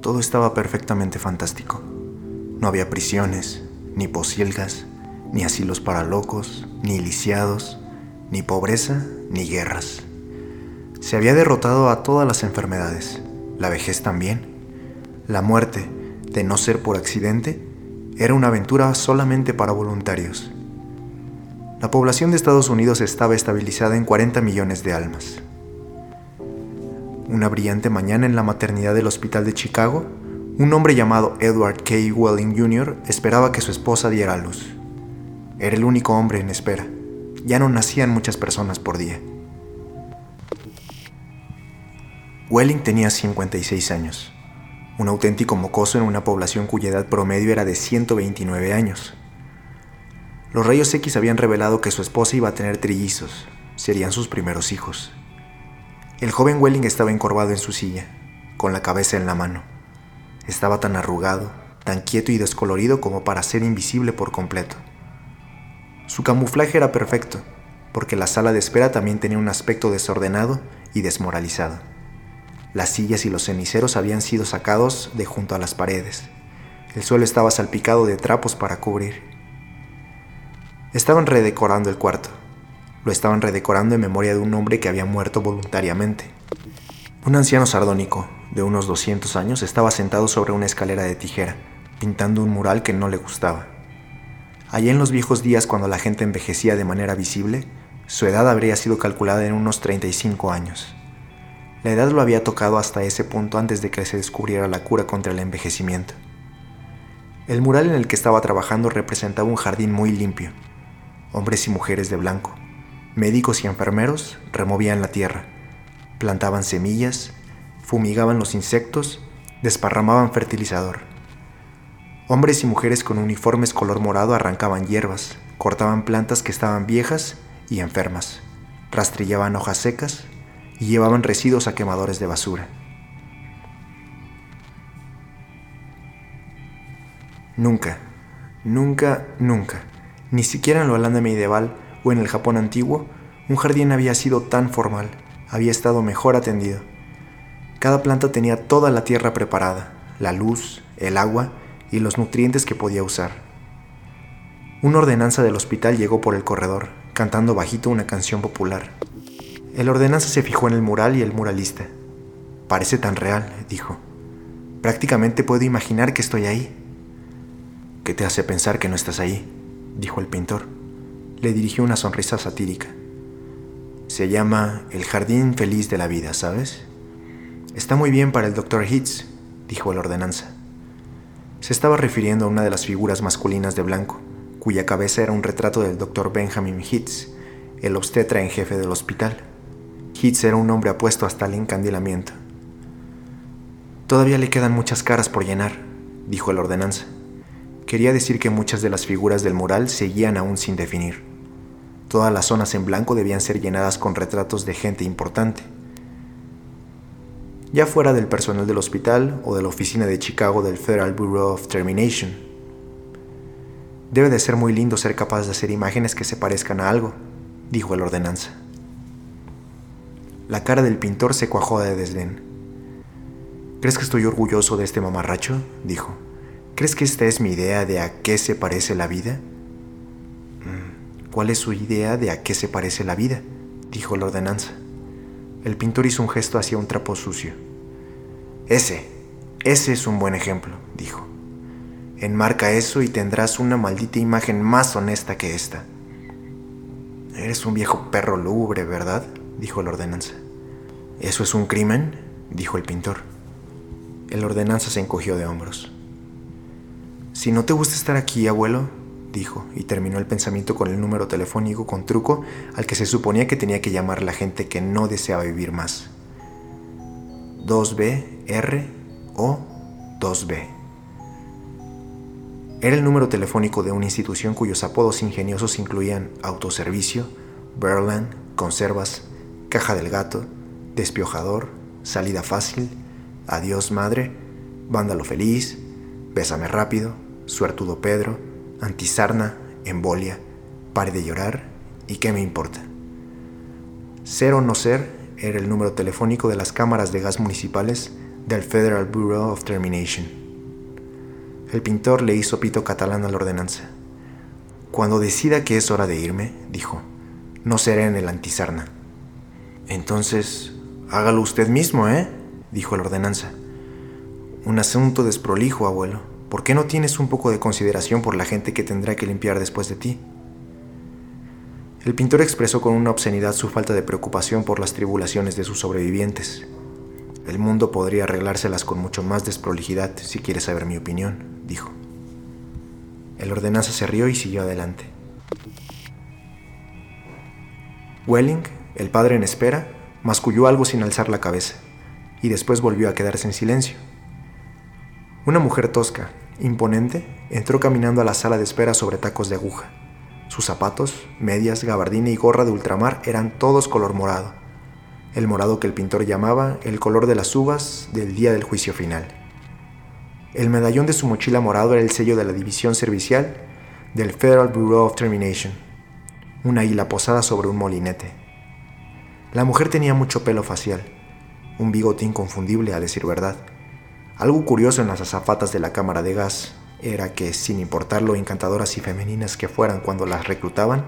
Todo estaba perfectamente fantástico. No había prisiones, ni posilgas, ni asilos para locos, ni lisiados, ni pobreza, ni guerras. Se había derrotado a todas las enfermedades, la vejez también. La muerte, de no ser por accidente, era una aventura solamente para voluntarios. La población de Estados Unidos estaba estabilizada en 40 millones de almas. Una brillante mañana en la maternidad del Hospital de Chicago, un hombre llamado Edward K. Welling Jr. esperaba que su esposa diera a luz. Era el único hombre en espera. Ya no nacían muchas personas por día. Welling tenía 56 años, un auténtico mocoso en una población cuya edad promedio era de 129 años. Los rayos X habían revelado que su esposa iba a tener trillizos, serían sus primeros hijos. El joven Welling estaba encorvado en su silla, con la cabeza en la mano. Estaba tan arrugado, tan quieto y descolorido como para ser invisible por completo. Su camuflaje era perfecto, porque la sala de espera también tenía un aspecto desordenado y desmoralizado. Las sillas y los ceniceros habían sido sacados de junto a las paredes. El suelo estaba salpicado de trapos para cubrir. Estaban redecorando el cuarto. Lo estaban redecorando en memoria de un hombre que había muerto voluntariamente. Un anciano sardónico, de unos 200 años, estaba sentado sobre una escalera de tijera, pintando un mural que no le gustaba. Allá en los viejos días, cuando la gente envejecía de manera visible, su edad habría sido calculada en unos 35 años. La edad lo había tocado hasta ese punto antes de que se descubriera la cura contra el envejecimiento. El mural en el que estaba trabajando representaba un jardín muy limpio. Hombres y mujeres de blanco, médicos y enfermeros removían la tierra, plantaban semillas, fumigaban los insectos, desparramaban fertilizador. Hombres y mujeres con uniformes color morado arrancaban hierbas, cortaban plantas que estaban viejas y enfermas, rastrillaban hojas secas y llevaban residuos a quemadores de basura. Nunca, nunca, nunca, ni siquiera en la Holanda medieval o en el Japón antiguo, un jardín había sido tan formal, había estado mejor atendido. Cada planta tenía toda la tierra preparada, la luz, el agua y los nutrientes que podía usar. Una ordenanza del hospital llegó por el corredor, cantando bajito una canción popular. El ordenanza se fijó en el mural y el muralista. Parece tan real, dijo. Prácticamente puedo imaginar que estoy ahí. ¿Qué te hace pensar que no estás ahí? dijo el pintor. Le dirigió una sonrisa satírica. Se llama El Jardín Feliz de la Vida, ¿sabes? Está muy bien para el doctor Hitz, dijo el ordenanza. Se estaba refiriendo a una de las figuras masculinas de blanco, cuya cabeza era un retrato del doctor Benjamin Hitz, el obstetra en jefe del hospital. Hitz era un hombre apuesto hasta el encandilamiento. Todavía le quedan muchas caras por llenar, dijo el ordenanza. Quería decir que muchas de las figuras del mural seguían aún sin definir. Todas las zonas en blanco debían ser llenadas con retratos de gente importante. Ya fuera del personal del hospital o de la oficina de Chicago del Federal Bureau of Termination. Debe de ser muy lindo ser capaz de hacer imágenes que se parezcan a algo, dijo el ordenanza. La cara del pintor se cuajó de desdén. ¿Crees que estoy orgulloso de este mamarracho? dijo. ¿Crees que esta es mi idea de a qué se parece la vida? ¿Cuál es su idea de a qué se parece la vida? dijo la ordenanza. El pintor hizo un gesto hacia un trapo sucio. Ese, ese es un buen ejemplo, dijo. Enmarca eso y tendrás una maldita imagen más honesta que esta. Eres un viejo perro lúgubre, ¿verdad? dijo el ordenanza. ¿Eso es un crimen? dijo el pintor. El ordenanza se encogió de hombros. Si no te gusta estar aquí, abuelo, y terminó el pensamiento con el número telefónico con truco al que se suponía que tenía que llamar la gente que no deseaba vivir más. 2B, R o 2B. Era el número telefónico de una institución cuyos apodos ingeniosos incluían autoservicio, Berland, conservas, caja del gato, despiojador, salida fácil, adiós madre, vándalo feliz, bésame rápido, suertudo Pedro, antisarna, embolia, pare de llorar y qué me importa. Ser o no ser era el número telefónico de las cámaras de gas municipales del Federal Bureau of Termination. El pintor le hizo pito catalán a la ordenanza. Cuando decida que es hora de irme, dijo, no seré en el antisarna. Entonces, hágalo usted mismo, ¿eh? dijo la ordenanza. Un asunto desprolijo, abuelo. ¿Por qué no tienes un poco de consideración por la gente que tendrá que limpiar después de ti? El pintor expresó con una obscenidad su falta de preocupación por las tribulaciones de sus sobrevivientes. El mundo podría arreglárselas con mucho más desprolijidad si quieres saber mi opinión, dijo. El ordenanza se rió y siguió adelante. Welling, el padre en espera, masculló algo sin alzar la cabeza, y después volvió a quedarse en silencio. Una mujer tosca, imponente, entró caminando a la sala de espera sobre tacos de aguja. Sus zapatos, medias, gabardina y gorra de ultramar eran todos color morado, el morado que el pintor llamaba el color de las uvas del día del juicio final. El medallón de su mochila morado era el sello de la división servicial del Federal Bureau of Termination, una isla posada sobre un molinete. La mujer tenía mucho pelo facial, un bigote inconfundible a decir verdad. Algo curioso en las azafatas de la cámara de gas era que, sin importar lo encantadoras y femeninas que fueran cuando las reclutaban,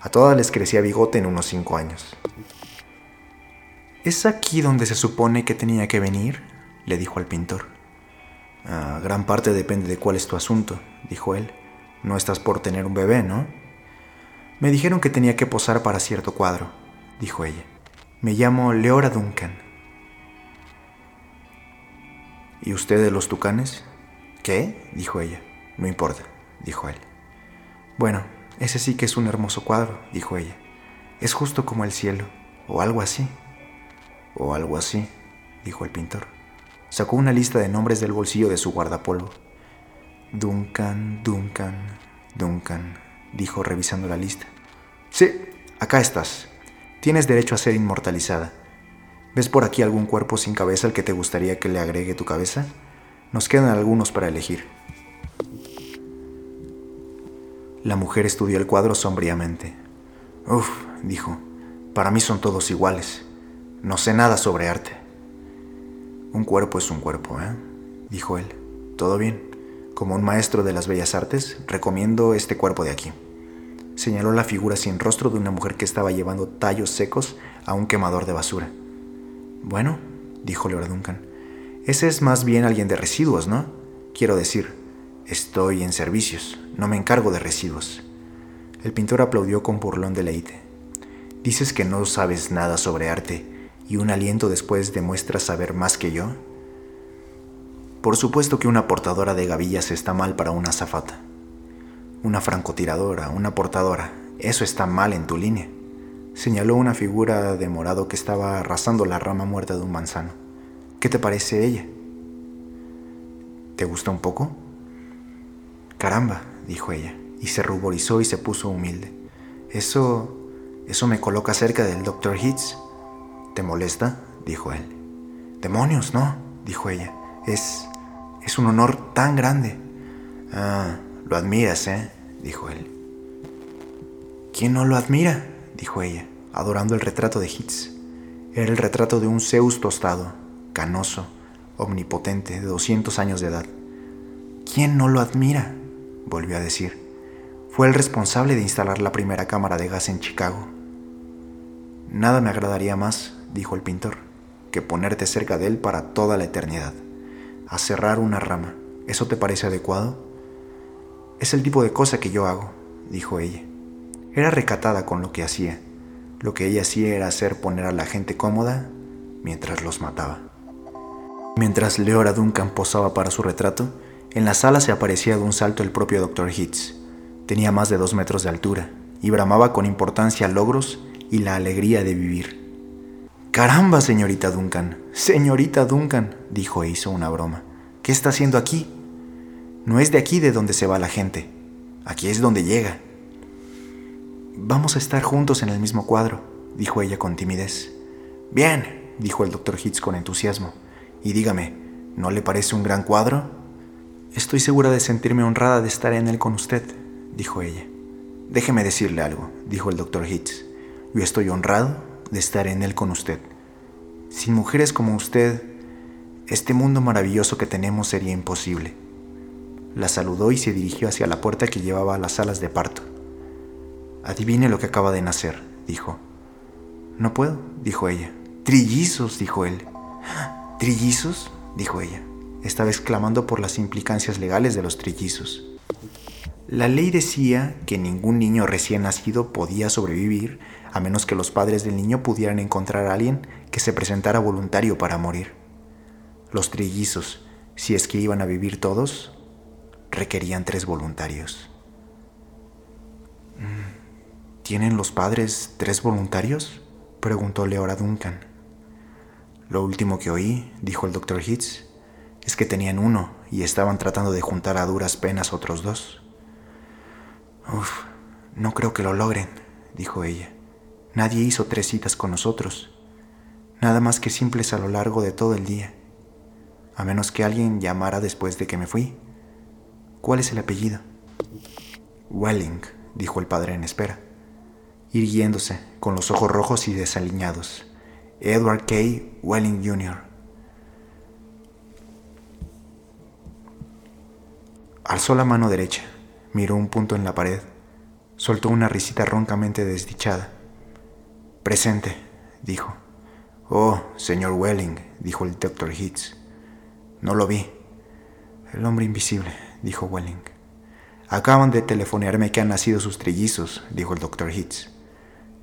a todas les crecía bigote en unos cinco años. ¿Es aquí donde se supone que tenía que venir? le dijo al pintor. Gran parte depende de cuál es tu asunto, dijo él. No estás por tener un bebé, ¿no? Me dijeron que tenía que posar para cierto cuadro, dijo ella. Me llamo Leora Duncan. ¿Y usted de los tucanes? ¿Qué? dijo ella. No importa, dijo él. Bueno, ese sí que es un hermoso cuadro, dijo ella. Es justo como el cielo, o algo así. O algo así, dijo el pintor. Sacó una lista de nombres del bolsillo de su guardapolvo. Duncan, Duncan, Duncan, dijo revisando la lista. Sí, acá estás. Tienes derecho a ser inmortalizada. ¿Ves por aquí algún cuerpo sin cabeza al que te gustaría que le agregue tu cabeza? Nos quedan algunos para elegir. La mujer estudió el cuadro sombríamente. Uf, dijo, para mí son todos iguales. No sé nada sobre arte. Un cuerpo es un cuerpo, ¿eh? dijo él. Todo bien. Como un maestro de las bellas artes, recomiendo este cuerpo de aquí. Señaló la figura sin rostro de una mujer que estaba llevando tallos secos a un quemador de basura. Bueno, dijo Leora Duncan, ese es más bien alguien de residuos, ¿no? Quiero decir, estoy en servicios, no me encargo de residuos. El pintor aplaudió con burlón deleite. ¿Dices que no sabes nada sobre arte y un aliento después demuestras saber más que yo? Por supuesto que una portadora de gavillas está mal para una azafata. Una francotiradora, una portadora, eso está mal en tu línea. Señaló una figura de morado que estaba arrasando la rama muerta de un manzano. ¿Qué te parece ella? ¿Te gusta un poco? Caramba, dijo ella, y se ruborizó y se puso humilde. Eso... eso me coloca cerca del Dr. Hitz. ¿Te molesta? dijo él. Demonios, no, dijo ella. Es... es un honor tan grande. Ah, lo admiras, ¿eh? dijo él. ¿Quién no lo admira? Dijo ella, adorando el retrato de Hitz. Era el retrato de un Zeus tostado, canoso, omnipotente, de 200 años de edad. ¿Quién no lo admira? volvió a decir. Fue el responsable de instalar la primera cámara de gas en Chicago. Nada me agradaría más, dijo el pintor, que ponerte cerca de él para toda la eternidad. A cerrar una rama. ¿Eso te parece adecuado? Es el tipo de cosa que yo hago, dijo ella. Era recatada con lo que hacía. Lo que ella hacía era hacer poner a la gente cómoda mientras los mataba. Mientras Leora Duncan posaba para su retrato, en la sala se aparecía de un salto el propio Dr. Hitz. Tenía más de dos metros de altura y bramaba con importancia logros y la alegría de vivir. Caramba, señorita Duncan, señorita Duncan, dijo e hizo una broma. ¿Qué está haciendo aquí? No es de aquí de donde se va la gente. Aquí es donde llega. Vamos a estar juntos en el mismo cuadro, dijo ella con timidez. Bien, dijo el doctor Hitz con entusiasmo. Y dígame, ¿no le parece un gran cuadro? Estoy segura de sentirme honrada de estar en él con usted, dijo ella. Déjeme decirle algo, dijo el doctor Hitz. Yo estoy honrado de estar en él con usted. Sin mujeres como usted, Este mundo maravilloso que tenemos sería imposible. La saludó y se dirigió hacia la puerta que llevaba a las salas de parto. Adivine lo que acaba de nacer, dijo. No puedo, dijo ella. Trillizos, dijo él. ¿Trillizos? dijo ella. Estaba exclamando por las implicancias legales de los trillizos. La ley decía que ningún niño recién nacido podía sobrevivir a menos que los padres del niño pudieran encontrar a alguien que se presentara voluntario para morir. Los trillizos, si es que iban a vivir todos, requerían tres voluntarios. Mm, ¿Tienen los padres tres voluntarios? preguntó Leora Duncan. Lo último que oí, dijo el doctor Hitz, es que tenían uno y estaban tratando de juntar a duras penas otros dos. Uf, no creo que lo logren, dijo ella. Nadie hizo tres citas con nosotros, nada más que simples a lo largo de todo el día, a menos que alguien llamara después de que me fui. ¿Cuál es el apellido? Welling, dijo el padre en espera, irguiéndose, con los ojos rojos y desaliñados. Edward K. Welling Jr. Alzó la mano derecha Miró un punto en la pared. Soltó una risita roncamente desdichada. Presente, dijo. Oh, señor Welling, dijo el doctor Hitz. No lo vi. El hombre invisible, dijo Welling. Acaban de telefonearme que han nacido sus trillizos, dijo el doctor Hitz.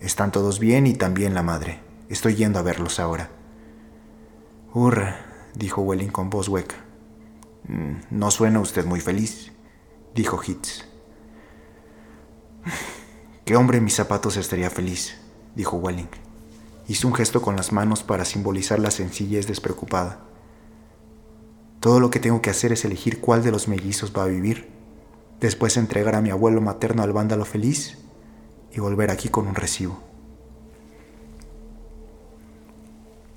Están todos bien y también la madre. Estoy yendo a verlos ahora. Hurra, dijo Welling con voz hueca. Mm, no suena usted muy feliz dijo Hitz. ¿Qué hombre en mis zapatos estaría feliz? dijo Welling. Hizo un gesto con las manos para simbolizar la sencillez despreocupada. Todo lo que tengo que hacer es elegir cuál de los mellizos va a vivir, después entregar a mi abuelo materno al vándalo feliz y volver aquí con un recibo.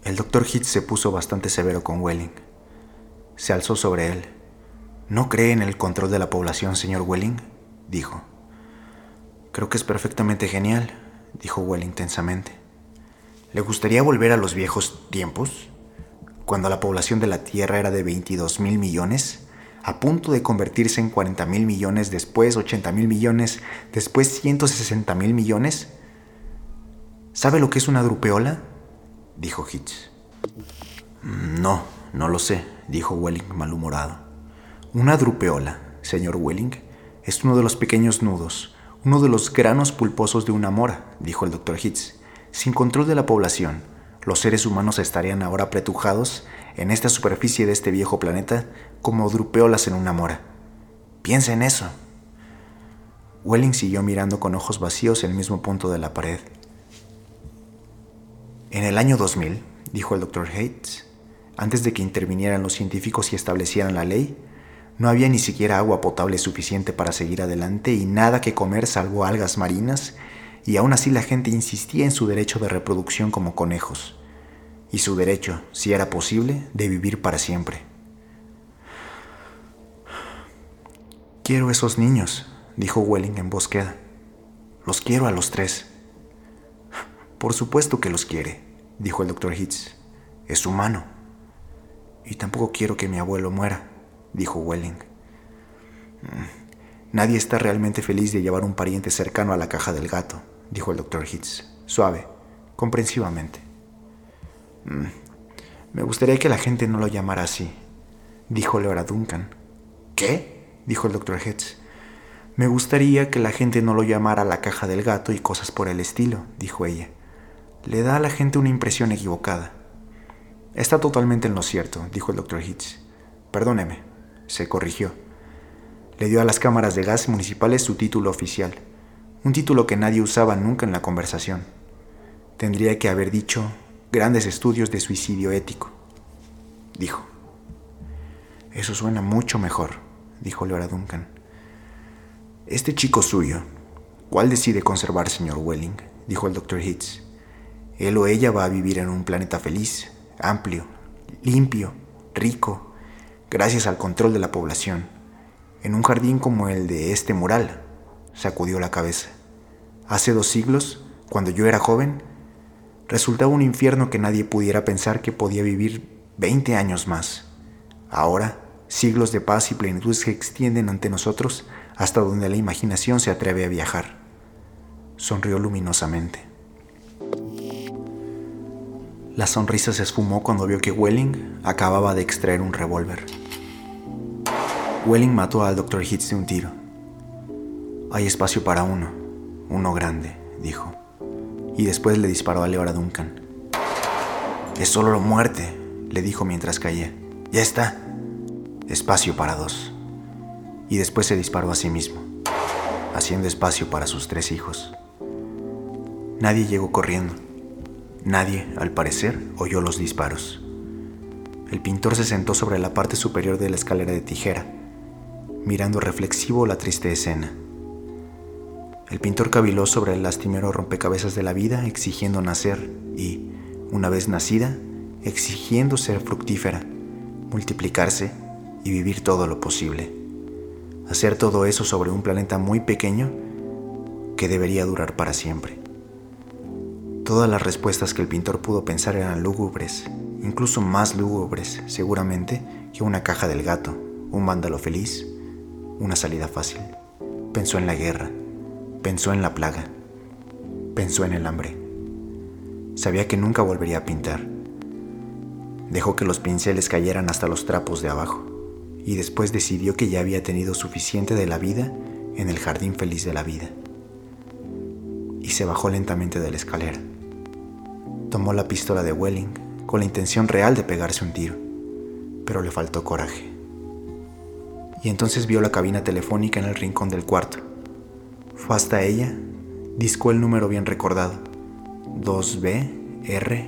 El doctor Hitz se puso bastante severo con Welling. Se alzó sobre él ¿No cree en el control de la población, señor Welling? dijo. Creo que es perfectamente genial, dijo Welling tensamente. ¿Le gustaría volver a los viejos tiempos? Cuando la población de la Tierra era de 22 mil millones, a punto de convertirse en 40 mil millones, después 80 mil millones, después 160 mil millones. ¿Sabe lo que es una drupeola? dijo Hitch. Mm, no, no lo sé, dijo Welling malhumorado. Una drupeola, señor Welling, es uno de los pequeños nudos, uno de los granos pulposos de una mora, dijo el doctor Hitz. Sin control de la población, los seres humanos estarían ahora apretujados en esta superficie de este viejo planeta como drupeolas en una mora. Piensa en eso. Welling siguió mirando con ojos vacíos el mismo punto de la pared. En el año 2000, dijo el doctor Hitz, antes de que intervinieran los científicos y establecieran la ley, no había ni siquiera agua potable suficiente para seguir adelante y nada que comer salvo algas marinas, y aún así la gente insistía en su derecho de reproducción como conejos, y su derecho, si era posible, de vivir para siempre. Quiero esos niños, dijo Welling en voz queda. Los quiero a los tres. Por supuesto que los quiere, dijo el doctor Hitz. Es humano. Y tampoco quiero que mi abuelo muera dijo Welling. Mm, nadie está realmente feliz de llevar un pariente cercano a la caja del gato, dijo el doctor Hitz, suave, comprensivamente. Mm, me gustaría que la gente no lo llamara así, dijo Leora Duncan. ¿Qué? dijo el doctor Hitz. Me gustaría que la gente no lo llamara la caja del gato y cosas por el estilo, dijo ella. Le da a la gente una impresión equivocada. Está totalmente en lo cierto, dijo el doctor Hitz. Perdóneme, se corrigió. Le dio a las cámaras de gas municipales su título oficial, un título que nadie usaba nunca en la conversación. Tendría que haber dicho grandes estudios de suicidio ético, dijo. Eso suena mucho mejor, dijo Laura Duncan. Este chico suyo, ¿cuál decide conservar, señor Welling? dijo el doctor Hitz. Él o ella va a vivir en un planeta feliz, amplio, limpio, rico, gracias al control de la población, en un jardín como el de este mural, sacudió la cabeza. Hace dos siglos, cuando yo era joven, resultaba un infierno que nadie pudiera pensar que podía vivir 20 años más. Ahora, siglos de paz y plenitud se extienden ante nosotros hasta donde la imaginación se atreve a viajar. Sonrió luminosamente. La sonrisa se esfumó cuando vio que Welling acababa de extraer un revólver. Welling mató al Dr. Hitz de un tiro. Hay espacio para uno, uno grande, dijo, y después le disparó a Leora Duncan. Es solo muerte, le dijo mientras caía. Ya está. Espacio para dos. Y después se disparó a sí mismo, haciendo espacio para sus tres hijos. Nadie llegó corriendo. Nadie, al parecer, oyó los disparos. El pintor se sentó sobre la parte superior de la escalera de tijera, mirando reflexivo la triste escena. El pintor caviló sobre el lastimero rompecabezas de la vida, exigiendo nacer y, una vez nacida, exigiendo ser fructífera, multiplicarse y vivir todo lo posible. Hacer todo eso sobre un planeta muy pequeño que debería durar para siempre. Todas las respuestas que el pintor pudo pensar eran lúgubres, incluso más lúgubres, seguramente, que una caja del gato, un vándalo feliz, una salida fácil. Pensó en la guerra, pensó en la plaga, pensó en el hambre. Sabía que nunca volvería a pintar Dejó que los pinceles cayeran hasta los trapos de abajo y después decidió que ya había tenido suficiente de la vida en el jardín feliz de la vida. Y se bajó lentamente de la escalera. Tomó la pistola de Welling con la intención real de pegarse un tiro, pero le faltó coraje. Y entonces vio la cabina telefónica en el rincón del cuarto. Fue hasta ella, discó el número bien recordado, 2B R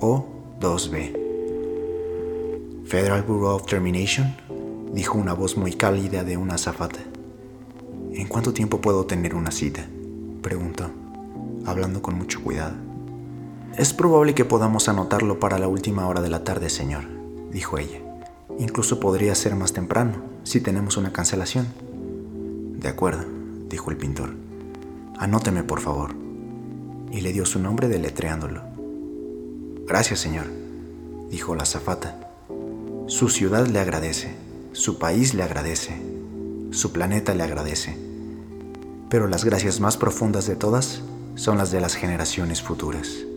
O 2B. Federal Bureau of Termination, dijo una voz muy cálida de una azafata. ¿En cuánto tiempo puedo tener una cita? preguntó, hablando con mucho cuidado. Es probable que podamos anotarlo para la última hora de la tarde, señor, dijo ella. Incluso podría ser más temprano, si tenemos una cancelación. De acuerdo, dijo el pintor. Anóteme, por favor. Y le dio su nombre deletreándolo. Gracias, señor, dijo la zafata. Su ciudad le agradece, su país le agradece, su planeta le agradece. Pero las gracias más profundas de todas son las de las generaciones futuras.